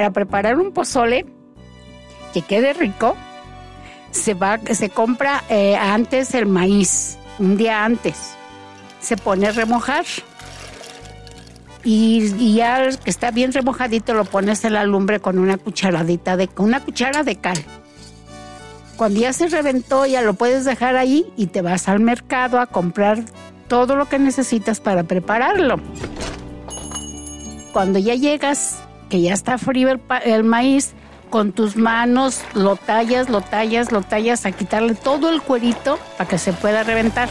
Para preparar un pozole que quede rico, se, va, se compra eh, antes el maíz, un día antes. Se pone a remojar. Y, ya que está bien remojadito lo pones en la lumbre con una cucharadita de una cuchara de cal. Cuando ya se reventó ya lo puedes dejar ahí y te vas al mercado a comprar todo lo que necesitas para prepararlo. Cuando ya llegas, que ya está frío el, el maíz, con tus manos lo tallas, lo tallas, lo tallas a quitarle todo el cuerito para que se pueda reventar.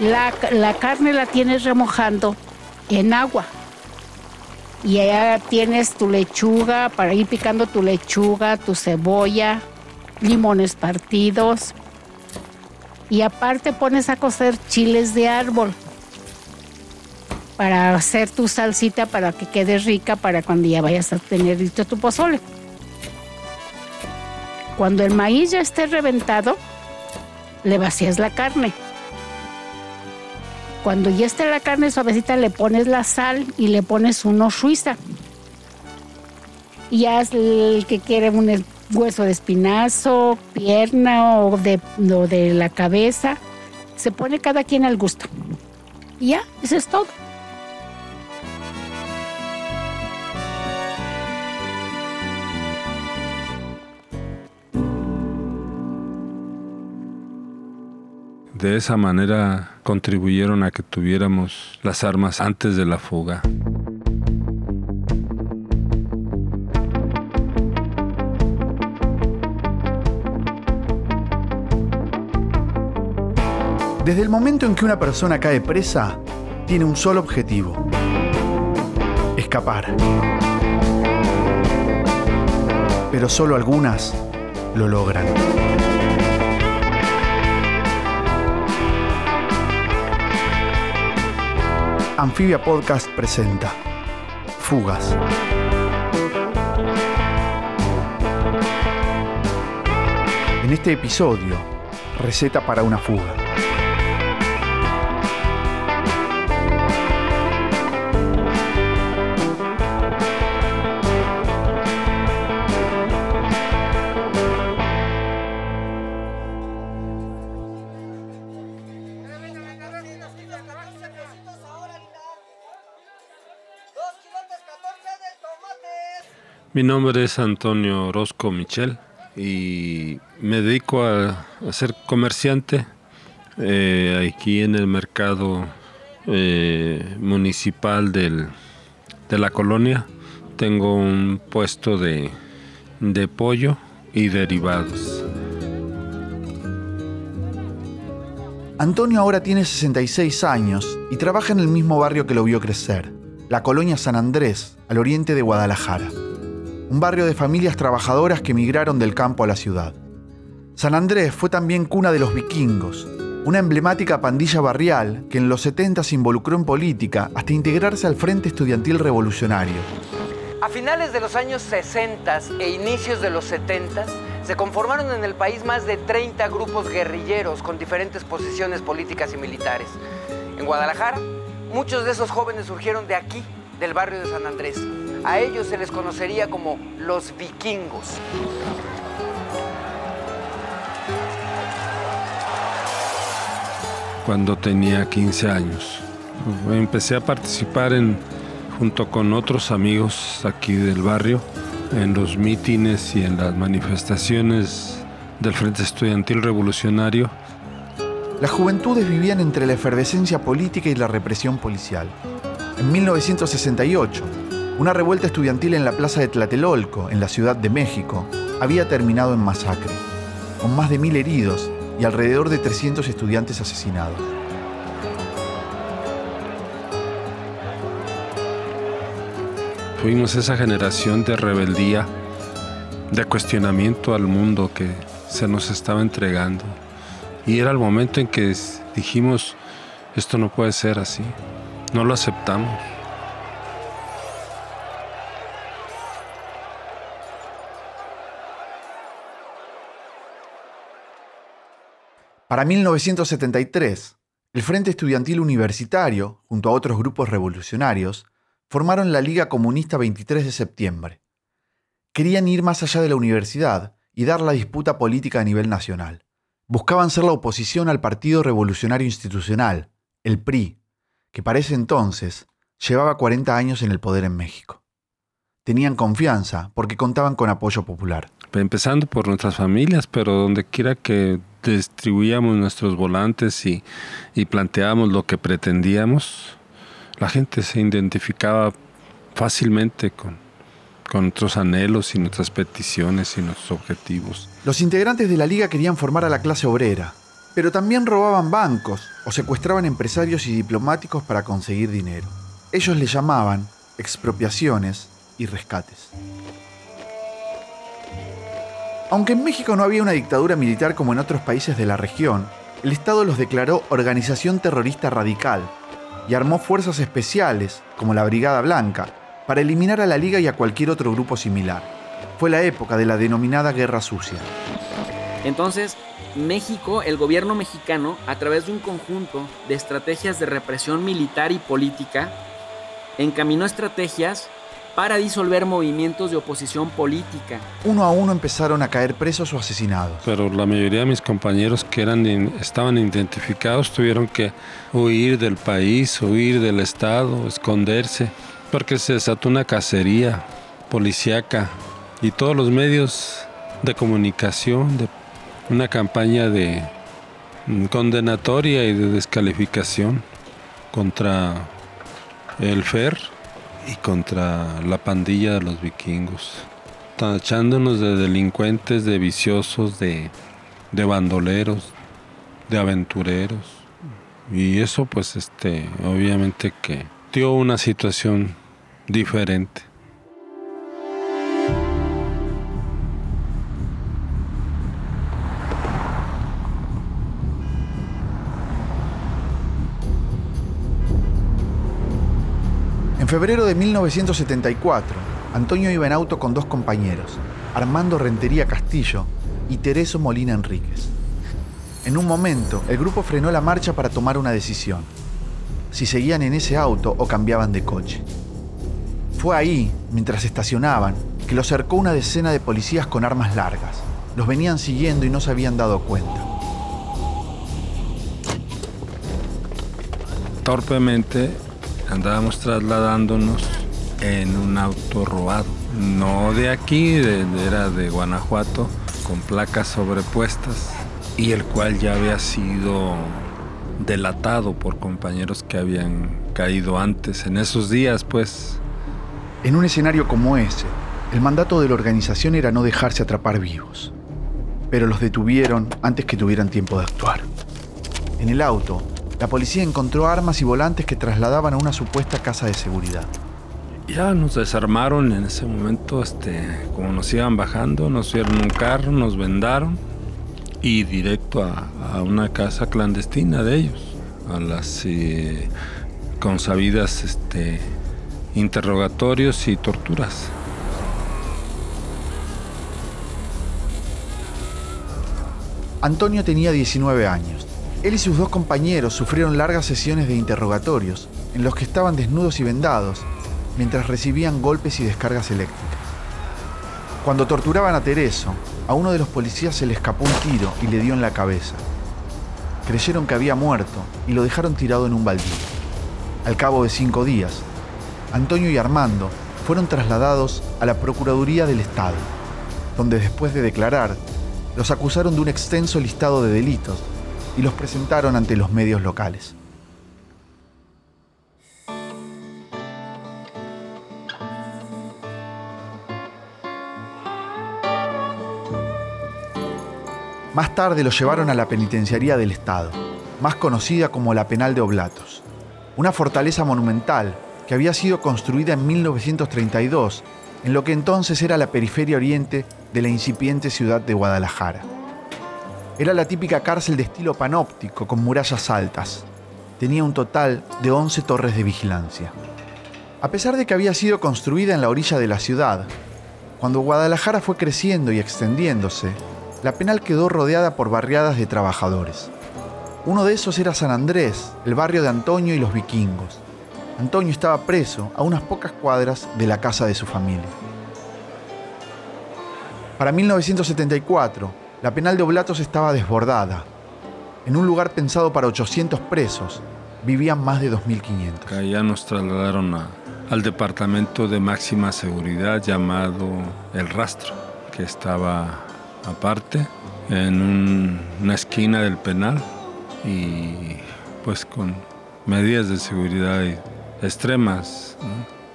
La, carne la tienes remojando en agua. Y allá tienes tu lechuga, para ir picando tu lechuga, tu cebolla, limones partidos. Y aparte pones a cocer chiles de árbol para hacer tu salsita para que quede rica para cuando ya vayas a tener listo tu pozole. Cuando el maíz ya esté reventado, le vacías la carne. Cuando ya esté la carne suavecita, le pones la sal y le pones uno suiza. Y haz el que quiere un hueso de espinazo, pierna o de, o de la cabeza. Se pone cada quien al gusto. Y ya, eso es todo. De esa manera contribuyeron a que tuviéramos las armas antes de la fuga. Desde el momento en que una persona cae presa, tiene un solo objetivo. Escapar. Pero solo algunas lo logran. Anfibia Podcast presenta Fugas. En este episodio, receta para una fuga. Mi nombre es Antonio Orozco Michel y me dedico a, ser comerciante eh, aquí en el mercado eh, municipal de la colonia. Tengo un puesto de, de pollo y derivados. Antonio ahora tiene 66 años y trabaja en el mismo barrio que lo vio crecer, la colonia San Andrés, al oriente de Guadalajara un barrio de familias trabajadoras que emigraron del campo a la ciudad. San Andrés fue también cuna de los vikingos, una emblemática pandilla barrial que en los 70 se involucró en política hasta integrarse al Frente Estudiantil Revolucionario. A finales de los años 60 e inicios de los 70 se conformaron en el país más de 30 grupos guerrilleros con diferentes posiciones políticas y militares. En Guadalajara, muchos de esos jóvenes surgieron de aquí, del barrio de San Andrés. A ellos se les conocería como los vikingos. Cuando tenía 15 años, empecé a participar en, junto con otros amigos aquí del barrio en los mítines y en las manifestaciones del Frente Estudiantil Revolucionario. Las juventudes vivían entre la efervescencia política y la represión policial. En 1968, una revuelta estudiantil en la plaza de Tlatelolco, en la Ciudad de México, había terminado en masacre, con más de mil heridos y alrededor de 300 estudiantes asesinados. Fuimos esa generación de rebeldía, de cuestionamiento al mundo que se nos estaba entregando. Y era el momento en que dijimos, esto no puede ser así, no lo aceptamos. Para 1973, el Frente Estudiantil Universitario, junto a otros grupos revolucionarios, formaron la Liga Comunista 23 de septiembre. Querían ir más allá de la universidad y dar la disputa política a nivel nacional. Buscaban ser la oposición al Partido Revolucionario Institucional, el PRI, que para ese entonces llevaba 40 años en el poder en México. Tenían confianza porque contaban con apoyo popular. Empezando por nuestras familias, pero donde quiera que distribuíamos nuestros volantes y, y planteábamos lo que pretendíamos, la gente se identificaba fácilmente con, con nuestros anhelos y nuestras peticiones y nuestros objetivos. Los integrantes de la liga querían formar a la clase obrera, pero también robaban bancos o secuestraban empresarios y diplomáticos para conseguir dinero. Ellos le llamaban expropiaciones y rescates. Aunque en México no había una dictadura militar como en otros países de la región, el Estado los declaró organización terrorista radical y armó fuerzas especiales, como la Brigada Blanca, para eliminar a la Liga y a cualquier otro grupo similar. Fue la época de la denominada Guerra Sucia. Entonces, México, el gobierno mexicano, a través de un conjunto de estrategias de represión militar y política, encaminó estrategias para disolver movimientos de oposición política. Uno a uno empezaron a caer presos o asesinados. Pero la mayoría de mis compañeros que eran, estaban identificados tuvieron que huir del país, huir del Estado, esconderse, porque se desató una cacería policíaca y todos los medios de comunicación, de una campaña de condenatoria y de descalificación contra el FER y contra la pandilla de los vikingos, tachándonos de delincuentes, de viciosos, de, de bandoleros, de aventureros. Y eso pues este obviamente que dio una situación diferente. Febrero de 1974, Antonio iba en auto con dos compañeros, Armando Rentería Castillo y Tereso Molina Enríquez. En un momento, el grupo frenó la marcha para tomar una decisión, si seguían en ese auto o cambiaban de coche. Fue ahí, mientras estacionaban, que los cercó una decena de policías con armas largas. Los venían siguiendo y no se habían dado cuenta. Torpemente andábamos trasladándonos en un auto robado. No de aquí, era de Guanajuato, con placas sobrepuestas y el cual ya había sido delatado por compañeros que habían caído antes, en esos días pues. En un escenario como ese, el mandato de la organización era no dejarse atrapar vivos. Pero los detuvieron antes que tuvieran tiempo de actuar. En el auto la policía encontró armas y volantes que trasladaban a una supuesta casa de seguridad. Ya nos desarmaron en ese momento, este, como nos iban bajando, nos dieron un carro, nos vendaron y directo a, una casa clandestina de ellos, a las eh, consabidas este, interrogatorios y torturas. Antonio tenía 19 años él y sus dos compañeros sufrieron largas sesiones de interrogatorios, en los que estaban desnudos y vendados, mientras recibían golpes y descargas eléctricas. Cuando torturaban a Tereso, a uno de los policías se le escapó un tiro y le dio en la cabeza. Creyeron que había muerto y lo dejaron tirado en un baldío. Al cabo de cinco días, Antonio y Armando fueron trasladados a la Procuraduría del Estado, donde después de declarar, los acusaron de un extenso listado de delitos y los presentaron ante los medios locales. Más tarde los llevaron a la penitenciaría del Estado, más conocida como la Penal de Oblatos, una fortaleza monumental que había sido construida en 1932 en lo que entonces era la periferia oriente de la incipiente ciudad de Guadalajara. Era la típica cárcel de estilo panóptico con murallas altas. Tenía un total de 11 torres de vigilancia. A pesar de que había sido construida en la orilla de la ciudad, cuando Guadalajara fue creciendo y extendiéndose, la penal quedó rodeada por barriadas de trabajadores. Uno de esos era San Andrés, el barrio de Antonio y los vikingos. Antonio estaba preso a unas pocas cuadras de la casa de su familia. Para 1974, la penal de Oblatos estaba desbordada. En un lugar pensado para 800 presos, vivían más de 2.500. Ya nos trasladaron al departamento de máxima seguridad llamado El Rastro, que estaba aparte, en una esquina del penal y pues con medidas de seguridad extremas.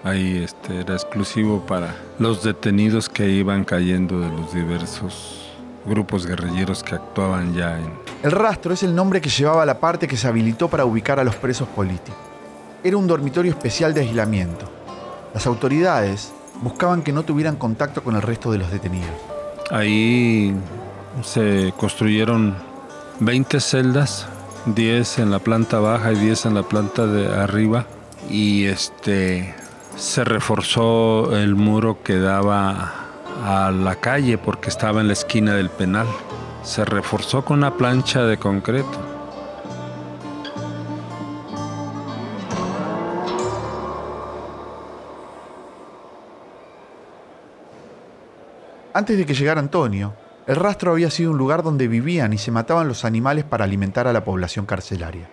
Ahí este, era exclusivo para los detenidos que iban cayendo de los diversos grupos guerrilleros que actuaban ya en... El rastro es el nombre que llevaba la parte que se habilitó para ubicar a los presos políticos. Era un dormitorio especial de aislamiento. Las autoridades buscaban que no tuvieran contacto con el resto de los detenidos. Ahí se construyeron 20 celdas, 10 en la planta baja y 10 en la planta de arriba y este se reforzó el muro que daba a la calle porque estaba en la esquina del penal. Se reforzó con una plancha de concreto. Antes de que llegara Antonio, el rastro había sido un lugar donde vivían y se mataban los animales para alimentar a la población carcelaria.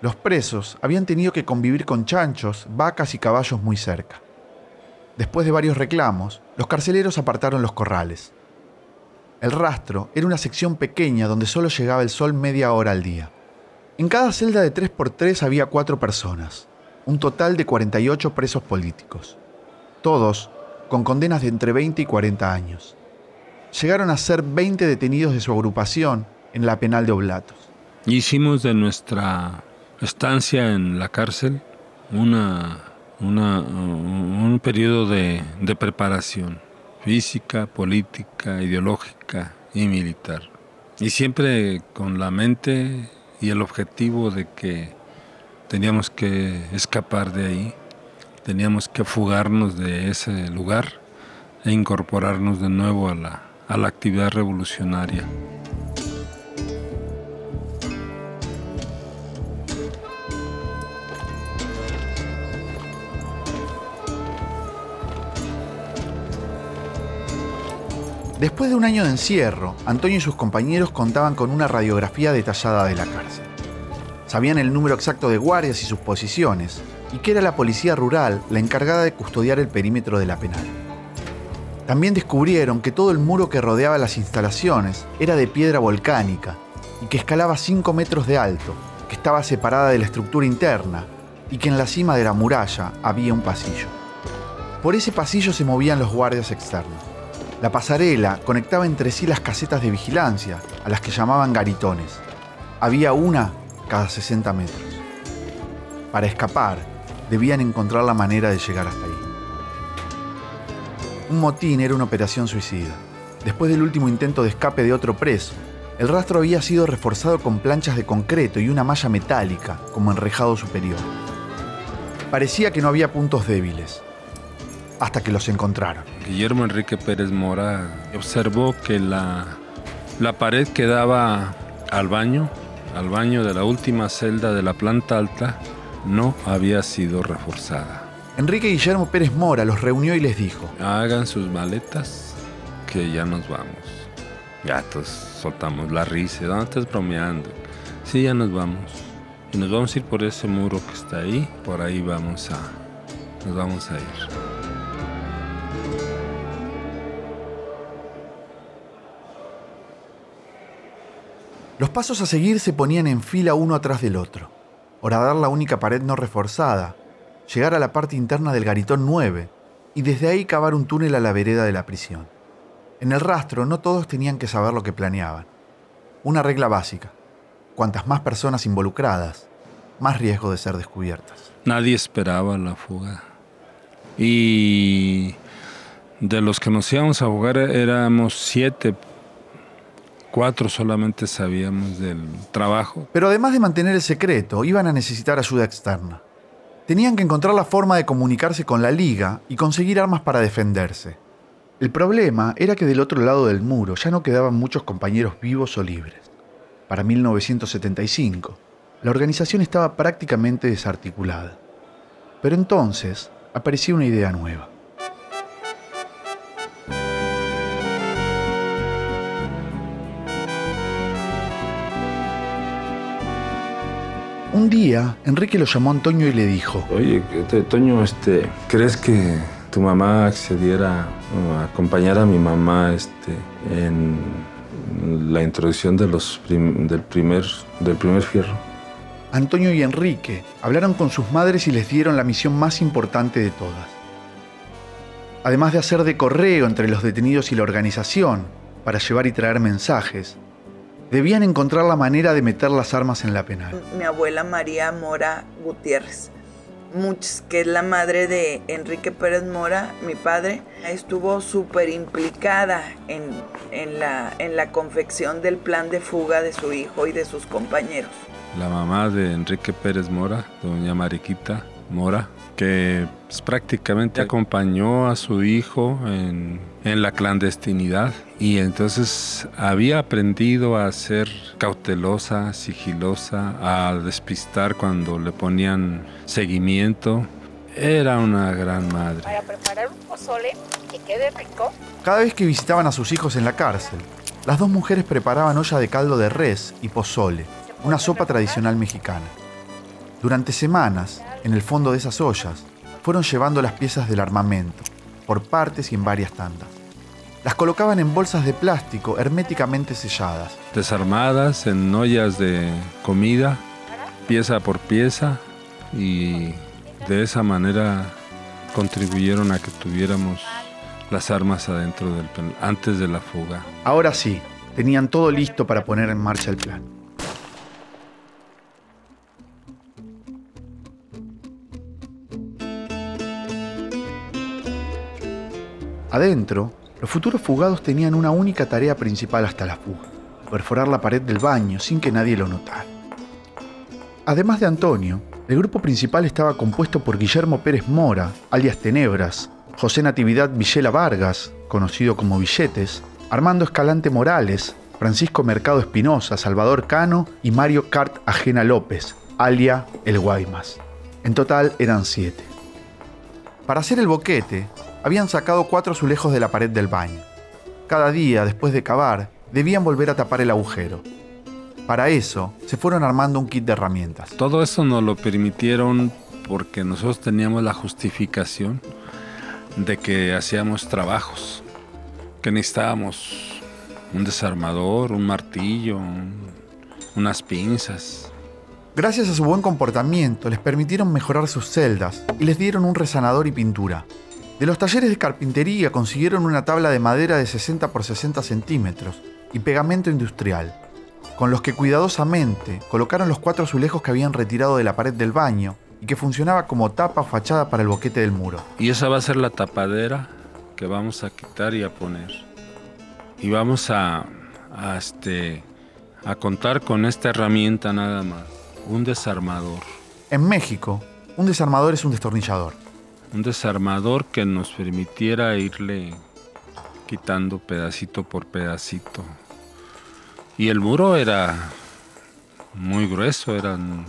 Los presos habían tenido que convivir con chanchos, vacas y caballos muy cerca. Después de varios reclamos, los carceleros apartaron los corrales. El rastro era una sección pequeña donde solo llegaba el sol media hora al día. En cada celda de 3x3 había cuatro personas, un total de 48 presos políticos, todos con condenas de entre 20 y 40 años. Llegaron a ser 20 detenidos de su agrupación en la penal de Oblatos. Hicimos de nuestra estancia en la cárcel una, un periodo de, de preparación física, política, ideológica y militar. Y siempre con la mente y el objetivo de que teníamos que escapar de ahí, teníamos que fugarnos de ese lugar e incorporarnos de nuevo a la, a la actividad revolucionaria. Después de un año de encierro, Antonio y sus compañeros contaban con una radiografía detallada de la cárcel. Sabían el número exacto de guardias y sus posiciones, y que era la policía rural la encargada de custodiar el perímetro de la penal. También descubrieron que todo el muro que rodeaba las instalaciones era de piedra volcánica y que escalaba 5 metros de alto, que estaba separada de la estructura interna y que en la cima de la muralla había un pasillo. Por ese pasillo se movían los guardias externos. La pasarela conectaba entre sí las casetas de vigilancia, a las que llamaban garitones. Había una cada 60 metros. Para escapar, debían encontrar la manera de llegar hasta ahí. Un motín era una operación suicida. Después del último intento de escape de otro preso, el rastro había sido reforzado con planchas de concreto y una malla metálica como enrejado superior. Parecía que no había puntos débiles, hasta que los encontraron. Guillermo Enrique Pérez Mora observó que la, la pared que daba al baño, al baño de la última celda de la planta alta, no había sido reforzada. Enrique Guillermo Pérez Mora los reunió y les dijo, hagan sus maletas, que ya nos vamos. Ya todos soltamos la risa, ¿dónde estás bromeando? Sí, ya nos vamos. Y nos vamos a ir por ese muro que está ahí, por ahí vamos a, nos vamos a ir. Los pasos a seguir se ponían en fila uno atrás del otro. Horadar la única pared no reforzada, llegar a la parte interna del garitón 9 y desde ahí cavar un túnel a la vereda de la prisión. En el rastro no todos tenían que saber lo que planeaban. Una regla básica. Cuantas más personas involucradas, más riesgo de ser descubiertas. Nadie esperaba la fuga. Y de los que nos íbamos a jugar éramos siete. Cuatro solamente sabíamos del trabajo. Pero además de mantener el secreto, iban a necesitar ayuda externa. Tenían que encontrar la forma de comunicarse con la liga y conseguir armas para defenderse. El problema era que del otro lado del muro ya no quedaban muchos compañeros vivos o libres. Para 1975, la organización estaba prácticamente desarticulada. Pero entonces apareció una idea nueva. Un día, Enrique lo llamó a Antonio y le dijo, Oye, Toño, este, ¿crees que tu mamá accediera a acompañar a mi mamá este, en la introducción de los del, primer, del primer fierro? Antonio y Enrique hablaron con sus madres y les dieron la misión más importante de todas. Además de hacer de correo entre los detenidos y la organización para llevar y traer mensajes, debían encontrar la manera de meter las armas en la penal. Mi abuela María Mora Gutiérrez, que es la madre de Enrique Pérez Mora, mi padre, estuvo súper implicada en, en, la, en la confección del plan de fuga de su hijo y de sus compañeros la mamá de Enrique Pérez Mora, doña Mariquita Mora, que pues, prácticamente acompañó a su hijo en, en, la clandestinidad y entonces había aprendido a ser cautelosa, sigilosa, a despistar cuando le ponían seguimiento. Era una gran madre. Para preparar un pozole que quede rico. Cada vez que visitaban a sus hijos en la cárcel, las dos mujeres preparaban olla de caldo de res y pozole una sopa tradicional mexicana. Durante semanas, en el fondo de esas ollas, fueron llevando las piezas del armamento, por partes y en varias tandas. Las colocaban en bolsas de plástico herméticamente selladas. Desarmadas en ollas de comida, pieza por pieza, y de esa manera contribuyeron a que tuviéramos las armas adentro del antes de la fuga. Ahora sí, tenían todo listo para poner en marcha el plan. Adentro, los futuros fugados tenían una única tarea principal hasta la fuga, perforar la pared del baño sin que nadie lo notara. Además de Antonio, el grupo principal estaba compuesto por Guillermo Pérez Mora, alias Tenebras, José Natividad Villela Vargas, conocido como Billetes, Armando Escalante Morales, Francisco Mercado Espinosa, Salvador Cano y Mario Cart Ajena López, alia El Guaymas. En total eran siete. Para hacer el boquete, habían sacado cuatro azulejos de la pared del baño. Cada día, después de cavar, debían volver a tapar el agujero. Para eso, se fueron armando un kit de herramientas. Todo eso nos lo permitieron porque nosotros teníamos la justificación de que hacíamos trabajos, que necesitábamos un desarmador, un martillo, unas pinzas. Gracias a su buen comportamiento, les permitieron mejorar sus celdas y les dieron un resanador y pintura, de los talleres de carpintería consiguieron una tabla de madera de 60 por 60 centímetros y pegamento industrial, con los que cuidadosamente colocaron los cuatro azulejos que habían retirado de la pared del baño y que funcionaba como tapa o fachada para el boquete del muro. Y esa va a ser la tapadera que vamos a quitar y a poner. Y vamos a, a, este, a contar con esta herramienta nada más, un desarmador. En México, un desarmador es un destornillador un desarmador que nos permitiera irle quitando pedacito por pedacito. Y el muro era muy grueso, eran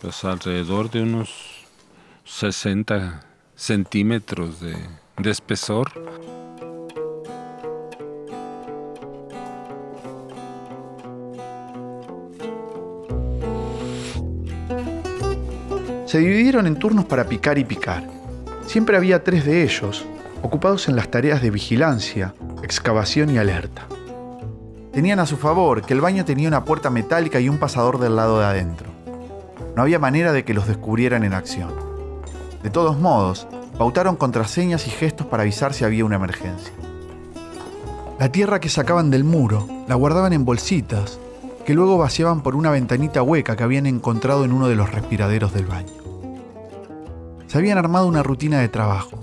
pues alrededor de unos 60 centímetros de, de espesor. Se dividieron en turnos para picar y picar. Siempre había tres de ellos, ocupados en las tareas de vigilancia, excavación y alerta. Tenían a su favor que el baño tenía una puerta metálica y un pasador del lado de adentro. No había manera de que los descubrieran en acción. De todos modos, pautaron contraseñas y gestos para avisar si había una emergencia. La tierra que sacaban del muro la guardaban en bolsitas que luego vaciaban por una ventanita hueca que habían encontrado en uno de los respiraderos del baño se habían armado una rutina de trabajo.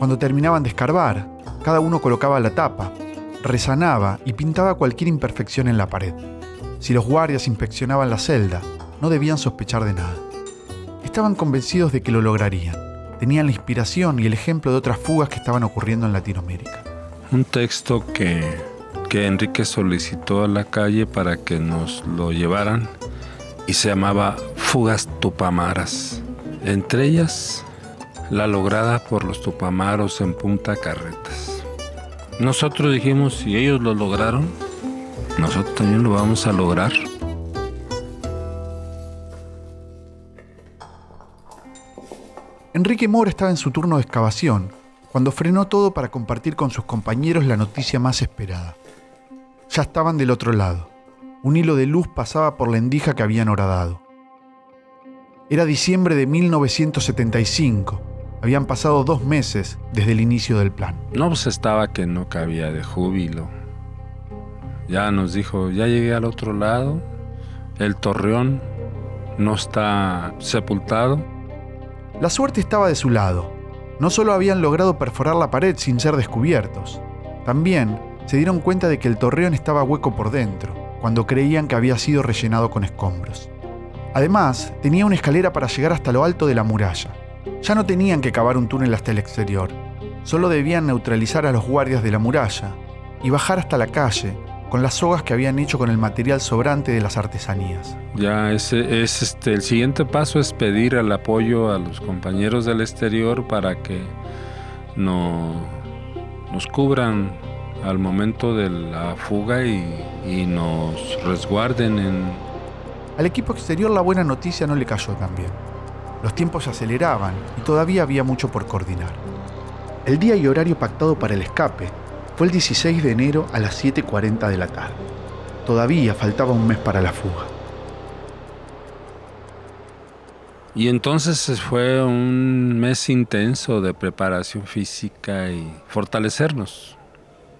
Cuando terminaban de escarbar, cada uno colocaba la tapa, resanaba y pintaba cualquier imperfección en la pared. Si los guardias inspeccionaban la celda, no debían sospechar de nada. Estaban convencidos de que lo lograrían. Tenían la inspiración y el ejemplo de otras fugas que estaban ocurriendo en Latinoamérica. Un texto que, que Enrique solicitó a la calle para que nos lo llevaran y se llamaba Fugas Tupamaras. Entre ellas la lograda por los tupamaros en Punta Carretas. Nosotros dijimos, si ellos lo lograron, nosotros también lo vamos a lograr. Enrique Mora estaba en su turno de excavación, cuando frenó todo para compartir con sus compañeros la noticia más esperada. Ya estaban del otro lado. Un hilo de luz pasaba por la endija que habían horadado. Era diciembre de 1975. Habían pasado dos meses desde el inicio del plan. No, pues estaba que no cabía de júbilo. Ya nos dijo, ya llegué al otro lado, el torreón no está sepultado. La suerte estaba de su lado. No solo habían logrado perforar la pared sin ser descubiertos, también se dieron cuenta de que el torreón estaba hueco por dentro, cuando creían que había sido rellenado con escombros. Además, tenía una escalera para llegar hasta lo alto de la muralla. Ya no tenían que cavar un túnel hasta el exterior, solo debían neutralizar a los guardias de la muralla y bajar hasta la calle con las sogas que habían hecho con el material sobrante de las artesanías. Ya ese es este el siguiente paso es pedir el apoyo a los compañeros del exterior para que no, nos cubran al momento de la fuga y, y nos resguarden en... Al equipo exterior la buena noticia no le cayó tan bien. Los tiempos se aceleraban y todavía había mucho por coordinar. El día y horario pactado para el escape fue el 16 de enero a las 7.40 de la tarde. Todavía faltaba un mes para la fuga. Y entonces fue un mes intenso de preparación física y fortalecernos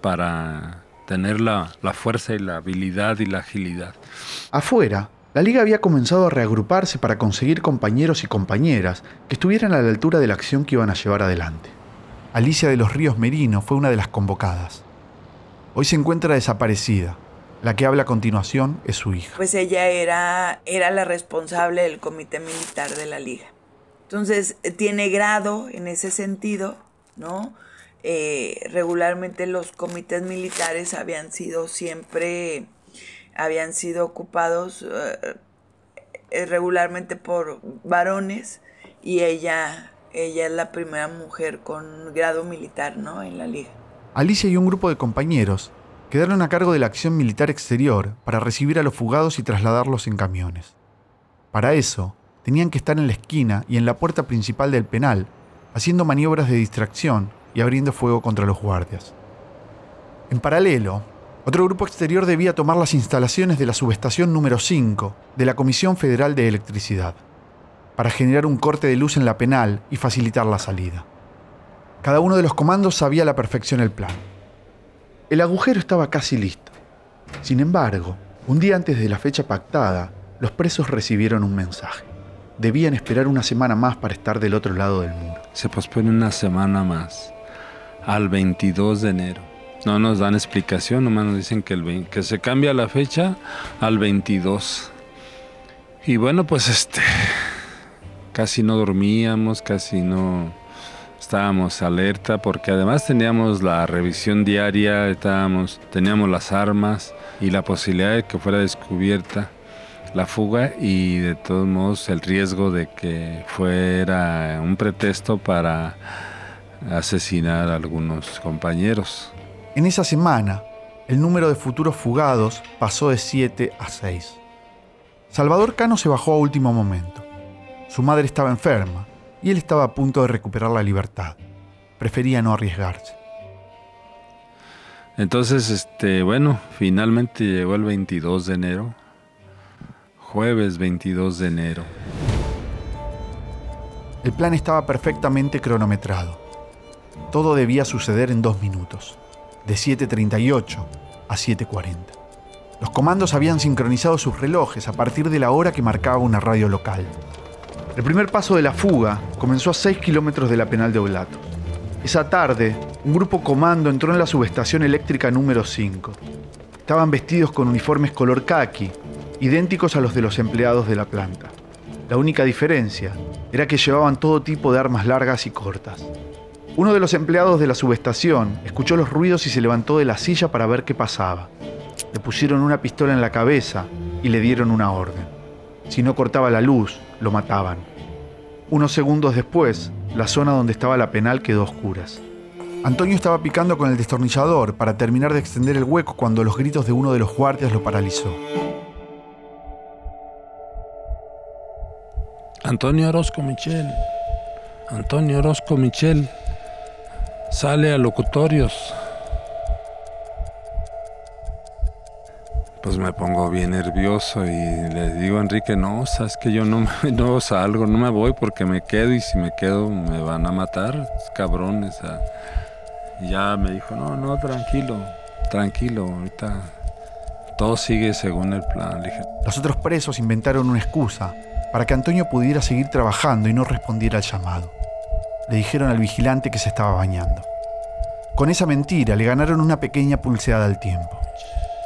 para tener la, la, fuerza y la habilidad y la agilidad. Afuera, la liga había comenzado a reagruparse para conseguir compañeros y compañeras que estuvieran a la altura de la acción que iban a llevar adelante. Alicia de los Ríos Merino fue una de las convocadas. Hoy se encuentra desaparecida. La que habla a continuación es su hija. Pues ella era, era la responsable del comité militar de la liga. Entonces, tiene grado en ese sentido, ¿no? Eh, regularmente los comités militares habían sido siempre, habían sido ocupados eh, regularmente por varones y ella, ella es la primera mujer con grado militar, ¿no? En la liga. Alicia y un grupo de compañeros quedaron a cargo de la acción militar exterior para recibir a los fugados y trasladarlos en camiones. Para eso, tenían que estar en la esquina y en la puerta principal del penal, haciendo maniobras de distracción y abriendo fuego contra los guardias. En paralelo, otro grupo exterior debía tomar las instalaciones de la subestación número 5 de la Comisión Federal de Electricidad, para generar un corte de luz en la penal y facilitar la salida. Cada uno de los comandos sabía a la perfección el plan. El agujero estaba casi listo. Sin embargo, un día antes de la fecha pactada, los presos recibieron un mensaje. Debían esperar una semana más para estar del otro lado del muro. Se pospone una semana más, al 22 de enero. No nos dan explicación, nomás nos dicen que, el 20, que se cambia la fecha al 22. Y bueno, pues este, casi no dormíamos, casi no estábamos alerta porque además teníamos la revisión diaria, estábamos, teníamos las armas y la posibilidad de que fuera descubierta la fuga y de todos modos el riesgo de que fuera un pretexto para asesinar a algunos compañeros. En esa semana, el número de futuros fugados pasó de 7 a 6. Salvador Cano se bajó a último momento. Su madre estaba enferma y él estaba a punto de recuperar la libertad. Prefería no arriesgarse. Entonces, este, bueno, finalmente llegó el 22 de enero, jueves 22 de enero. El plan estaba perfectamente cronometrado. Todo debía suceder en dos minutos, de 7.38 a 7.40. Los comandos habían sincronizado sus relojes a partir de la hora que marcaba una radio local. El primer paso de la fuga comenzó a 6 kilómetros de la penal de Oblato. Esa tarde, un grupo comando entró en la subestación eléctrica número 5. Estaban vestidos con uniformes color khaki, idénticos a los de los empleados de la planta. La única diferencia era que llevaban todo tipo de armas largas y cortas. Uno de los empleados de la subestación escuchó los ruidos y se levantó de la silla para ver qué pasaba. Le pusieron una pistola en la cabeza y le dieron una orden. Si no cortaba la luz, lo mataban. Unos segundos después, la zona donde estaba la penal quedó a oscuras. Antonio estaba picando con el destornillador para terminar de extender el hueco cuando los gritos de uno de los guardias lo paralizó. Antonio Orozco Michel. Antonio Orozco Michel. Sale a locutorios. Pues me pongo bien nervioso y le digo a Enrique, no, sabes que yo no, no salgo, no me voy porque me quedo y si me quedo me van a matar, cabrones. Ya me dijo, no, no, tranquilo, tranquilo, ahorita todo sigue según el plan. Los otros presos inventaron una excusa para que Antonio pudiera seguir trabajando y no respondiera al llamado. Le dijeron al vigilante que se estaba bañando. Con esa mentira le ganaron una pequeña pulseada al tiempo.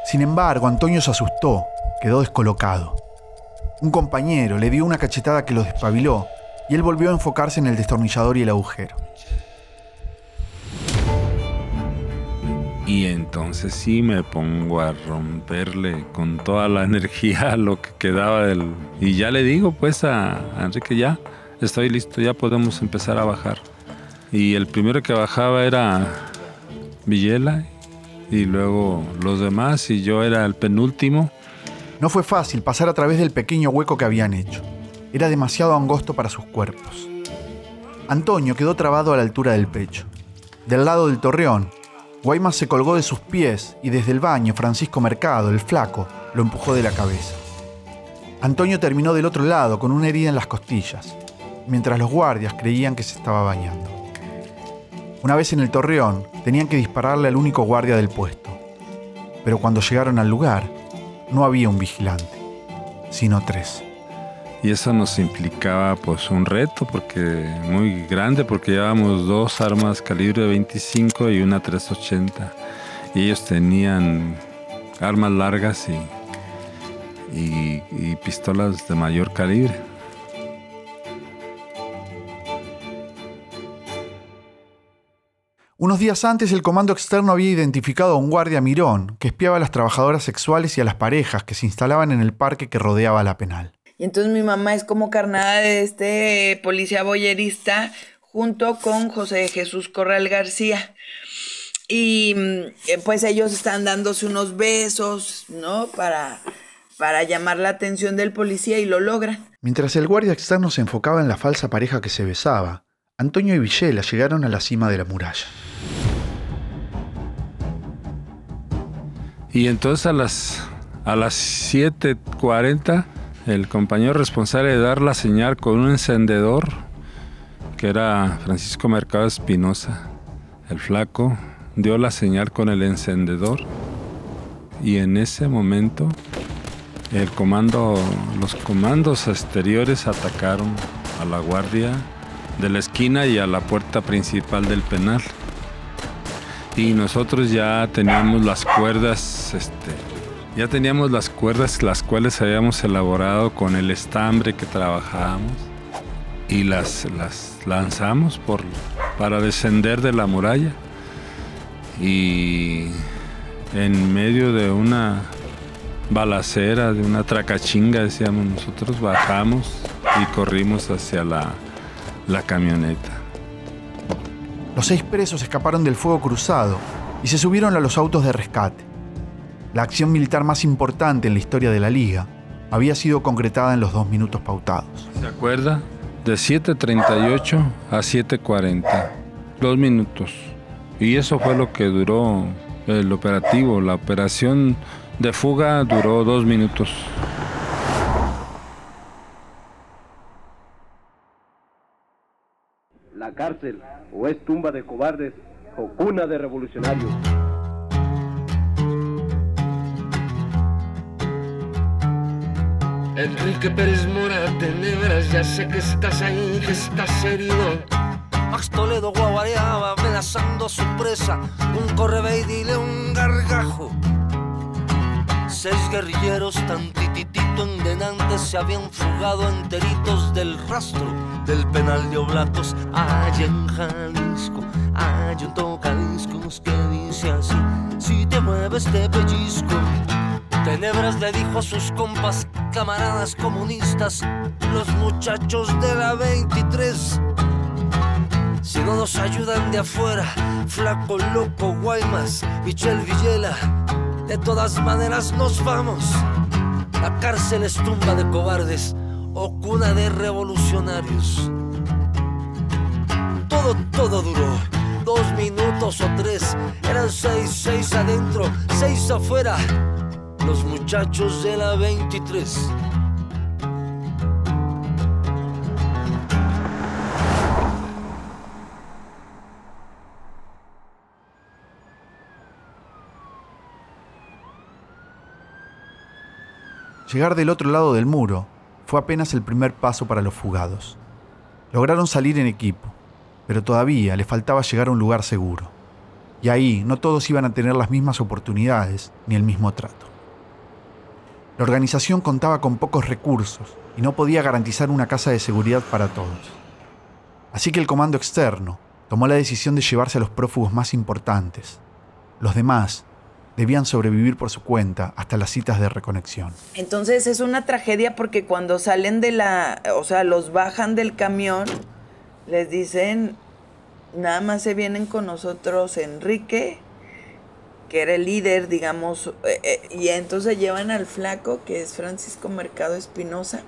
Sin embargo, Antonio se asustó, quedó descolocado. Un compañero le dio una cachetada que lo despabiló y él volvió a enfocarse en el destornillador y el agujero. Y entonces sí me pongo a romperle con toda la energía lo que quedaba del... Y ya le digo pues a, Enrique, ya estoy listo, ya podemos empezar a bajar. Y el primero que bajaba era Villela y luego los demás y yo era el penúltimo. No fue fácil pasar a través del pequeño hueco que habían hecho. Era demasiado angosto para sus cuerpos. Antonio quedó trabado a la altura del pecho. Del lado del torreón, Guaymas se colgó de sus pies y desde el baño Francisco Mercado, el flaco, lo empujó de la cabeza. Antonio terminó del otro lado con una herida en las costillas, mientras los guardias creían que se estaba bañando. Una vez en el torreón, tenían que dispararle al único guardia del puesto. Pero cuando llegaron al lugar, no había un vigilante, sino tres. Y eso nos implicaba pues un reto porque muy grande porque llevábamos dos armas calibre 25 y una 380. Y ellos tenían armas largas y, y, y pistolas de mayor calibre. Unos días antes el comando externo había identificado a un guardia mirón que espiaba a las trabajadoras sexuales y a las parejas que se instalaban en el parque que rodeaba la penal. Y entonces mi mamá es como carnada de este policía boyerista junto con José Jesús Corral García. Y mm, pues ellos están dándose unos besos, ¿no? Para, para llamar la atención del policía y lo logran. Mientras el guardia externo se enfocaba en la falsa pareja que se besaba, Antonio y Villela llegaron a la cima de la muralla. Y entonces a las, a las 7.40 el compañero responsable de dar la señal con un encendedor, que era Francisco Mercado Espinosa, el flaco, dio la señal con el encendedor y en ese momento el comando, los comandos exteriores atacaron a la guardia de la esquina y a la puerta principal del penal. Y nosotros ya teníamos las cuerdas, este, ya teníamos las cuerdas las cuales habíamos elaborado con el estambre que trabajábamos y las, las lanzamos por, para descender de la muralla. Y en medio de una balacera, de una tracachinga, decíamos nosotros, bajamos y corrimos hacia la, la camioneta. Los seis presos escaparon del fuego cruzado y se subieron a los autos de rescate. La acción militar más importante en la historia de la liga había sido concretada en los dos minutos pautados. ¿Se acuerda? De 7.38 a 7.40. Dos minutos. Y eso fue lo que duró el operativo. La operación de fuga duró dos minutos. La cárcel o es tumba de cobardes o cuna de revolucionarios. Enrique Pérez Mora, tenebras, ya sé que estás ahí, que estás herido. Max Toledo guaguareaba amenazando a su presa, un correve y dile un gargajo. Seis guerrilleros tan tititito en denantes se habían fugado enteritos del rastro del penal de Oblatos. Allá en Jalisco, hay un tocadiscos que dice así, si te mueves te pellizco. Tenebras le dijo a sus compas, camaradas comunistas, los muchachos de la 23. Si no nos ayudan de afuera, flaco, loco, Guaymas, Michel Villela, de todas maneras nos vamos. La cárcel es tumba de cobardes o cuna de revolucionarios. Todo, todo duró. Dos minutos o tres. Eran seis, seis adentro, seis afuera. Los muchachos de la 23. Llegar del otro lado del muro fue apenas el primer paso para los fugados. Lograron salir en equipo, pero todavía le faltaba llegar a un lugar seguro. Y ahí no todos iban a tener las mismas oportunidades ni el mismo trato. La organización contaba con pocos recursos y no podía garantizar una casa de seguridad para todos. Así que el comando externo tomó la decisión de llevarse a los prófugos más importantes. Los demás debían sobrevivir por su cuenta hasta las citas de reconexión. Entonces es una tragedia porque cuando salen de la, o sea, los bajan del camión, les dicen, nada más se vienen con nosotros Enrique, que era el líder, digamos, eh, eh, y entonces llevan al flaco, que es Francisco Mercado Espinosa,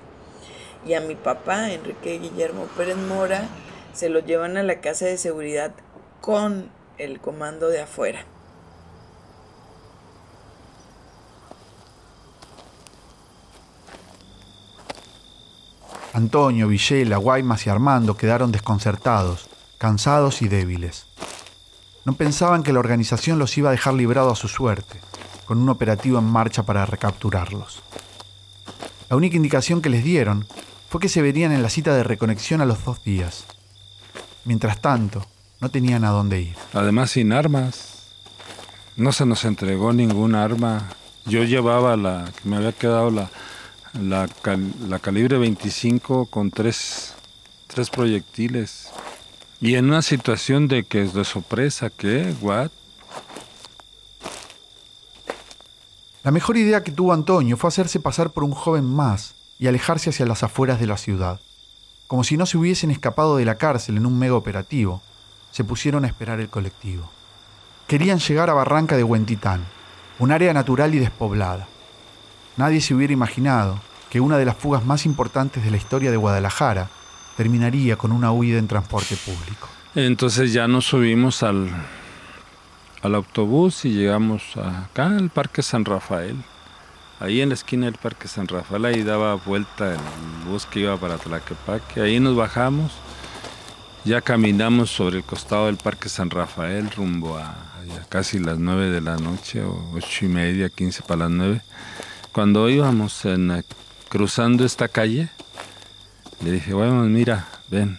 y a mi papá, Enrique Guillermo Pérez Mora, se lo llevan a la casa de seguridad con el comando de afuera. Antonio, Villela, Guaymas y Armando quedaron desconcertados, cansados y débiles. No pensaban que la organización los iba a dejar librados a su suerte, con un operativo en marcha para recapturarlos. La única indicación que les dieron fue que se verían en la cita de reconexión a los dos días. Mientras tanto, no tenían a dónde ir. Además, sin armas. No se nos entregó ningún arma. Yo llevaba la, que me había quedado la, la, la calibre 25 con tres, tres proyectiles. Y en una situación de que es de sorpresa, ¿qué? ¿What? La mejor idea que tuvo Antonio fue hacerse pasar por un joven más y alejarse hacia las afueras de la ciudad. Como si no se hubiesen escapado de la cárcel en un mega operativo, se pusieron a esperar el colectivo. Querían llegar a Barranca de Huentitán, un área natural y despoblada. Nadie se hubiera imaginado que una de las fugas más importantes de la historia de Guadalajara terminaría con una huida en transporte público. Entonces ya nos subimos al, al autobús y llegamos acá al Parque San Rafael. Ahí en la esquina del Parque San Rafael, ahí daba vuelta el bus que iba para Tlaquepaque. Ahí nos bajamos, ya caminamos sobre el costado del Parque San Rafael rumbo a, a casi las nueve de la noche, o ocho y media, quince para las nueve. Cuando íbamos en, cruzando esta calle, le dije, bueno, mira, ven,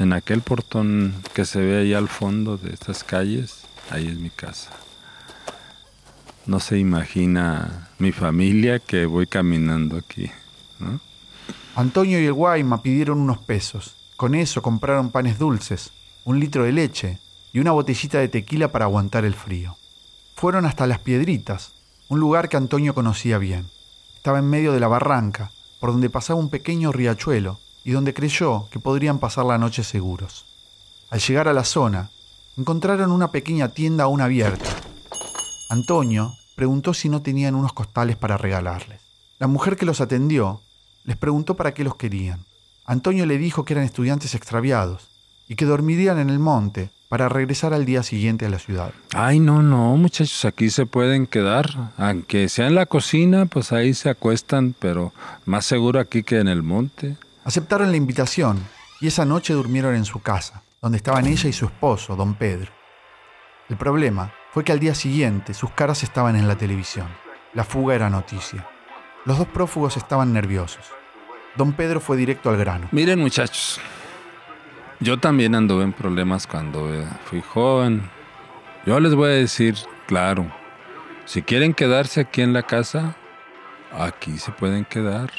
en aquel portón que se ve ahí al fondo de estas calles, ahí es mi casa. No se imagina mi familia que voy caminando aquí. Antonio y el Guayma pidieron unos pesos. Con eso compraron panes dulces, un litro de leche y una botellita de tequila para aguantar el frío. Fueron hasta Las Piedritas, un lugar que Antonio conocía bien. Estaba en medio de la barranca, por donde pasaba un pequeño riachuelo y donde creyó que podrían pasar la noche seguros. Al llegar a la zona, encontraron una pequeña tienda aún abierta. Antonio preguntó si no tenían unos costales para regalarles. La mujer que los atendió les preguntó para qué los querían. Antonio le dijo que eran estudiantes extraviados y que dormirían en el monte para regresar al día siguiente a la ciudad. Ay, no, no, muchachos, aquí se pueden quedar. Aunque sea en la cocina, pues ahí se acuestan, pero más seguro aquí que en el monte. Aceptaron la invitación y esa noche durmieron en su casa, donde estaban ella y su esposo, don Pedro. El problema fue que al día siguiente sus caras estaban en la televisión. La fuga era noticia. Los dos prófugos estaban nerviosos. Don Pedro fue directo al grano. Miren muchachos, yo también anduve en problemas cuando eh, fui joven. Yo les voy a decir, claro, si quieren quedarse aquí en la casa, aquí se pueden quedar.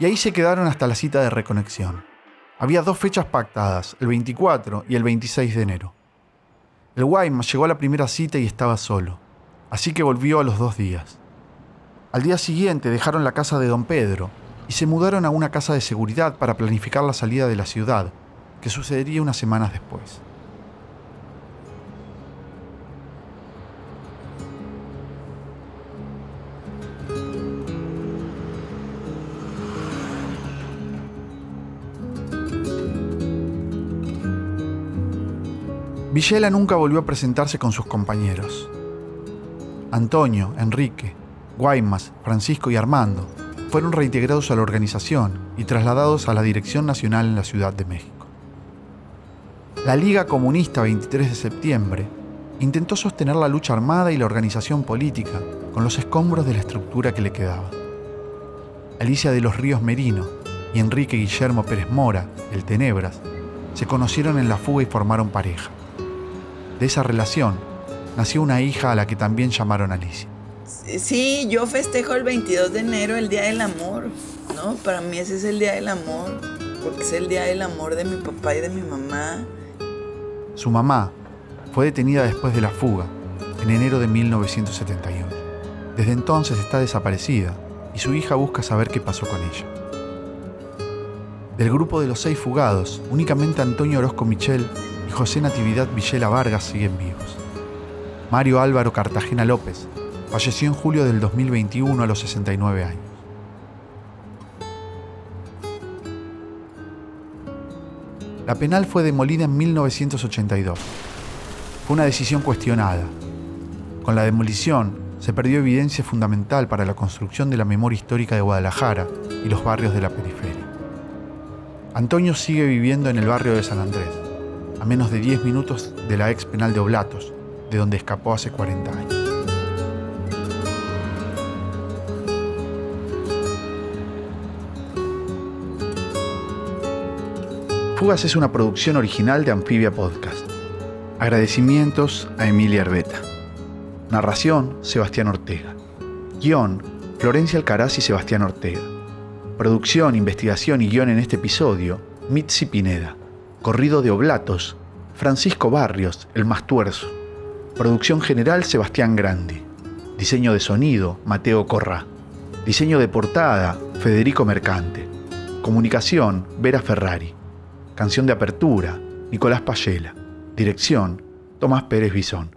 Y ahí se quedaron hasta la cita de reconexión. Había dos fechas pactadas, el 24 y el 26 de enero. El Guaymas llegó a la primera cita y estaba solo, así que volvió a los dos días. Al día siguiente dejaron la casa de don Pedro y se mudaron a una casa de seguridad para planificar la salida de la ciudad, que sucedería unas semanas después. Villela nunca volvió a presentarse con sus compañeros. Antonio, Enrique, Guaymas, Francisco y Armando fueron reintegrados a la organización y trasladados a la Dirección Nacional en la Ciudad de México. La Liga Comunista 23 de septiembre intentó sostener la lucha armada y la organización política con los escombros de la estructura que le quedaba. Alicia de los Ríos Merino y Enrique Guillermo Pérez Mora, el Tenebras, se conocieron en la fuga y formaron pareja. De esa relación nació una hija a la que también llamaron Alicia. Sí, yo festejo el 22 de enero el Día del Amor, ¿no? Para mí ese es el Día del Amor, porque es el Día del Amor de mi papá y de mi mamá. Su mamá fue detenida después de la fuga, en enero de 1971. Desde entonces está desaparecida y su hija busca saber qué pasó con ella. Del grupo de los seis fugados, únicamente Antonio Orozco Michel y José Natividad Villela Vargas siguen vivos. Mario Álvaro Cartagena López falleció en julio del 2021 a los 69 años. La penal fue demolida en 1982. Fue una decisión cuestionada. Con la demolición se perdió evidencia fundamental para la construcción de la memoria histórica de Guadalajara y los barrios de la periferia. Antonio sigue viviendo en el barrio de San Andrés, a menos de 10 minutos de la ex penal de Oblatos, de donde escapó hace 40 años. Es una producción original de Amphibia Podcast. Agradecimientos a Emilia Herbeta. Narración, Sebastián Ortega. Guión, Florencia Alcaraz y Sebastián Ortega. Producción, investigación y guion en este episodio, Mitzi Pineda. Corrido de Oblatos, Francisco Barrios, el más tuerzo. Producción general, Sebastián Grandi. Diseño de sonido, Mateo Corrá. Diseño de portada, Federico Mercante. Comunicación, Vera Ferrari. Canción de apertura, Nicolás Payela. Dirección, Tomás Pérez Bisón.